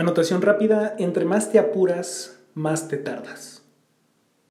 Anotación rápida, entre más te apuras, más te tardas.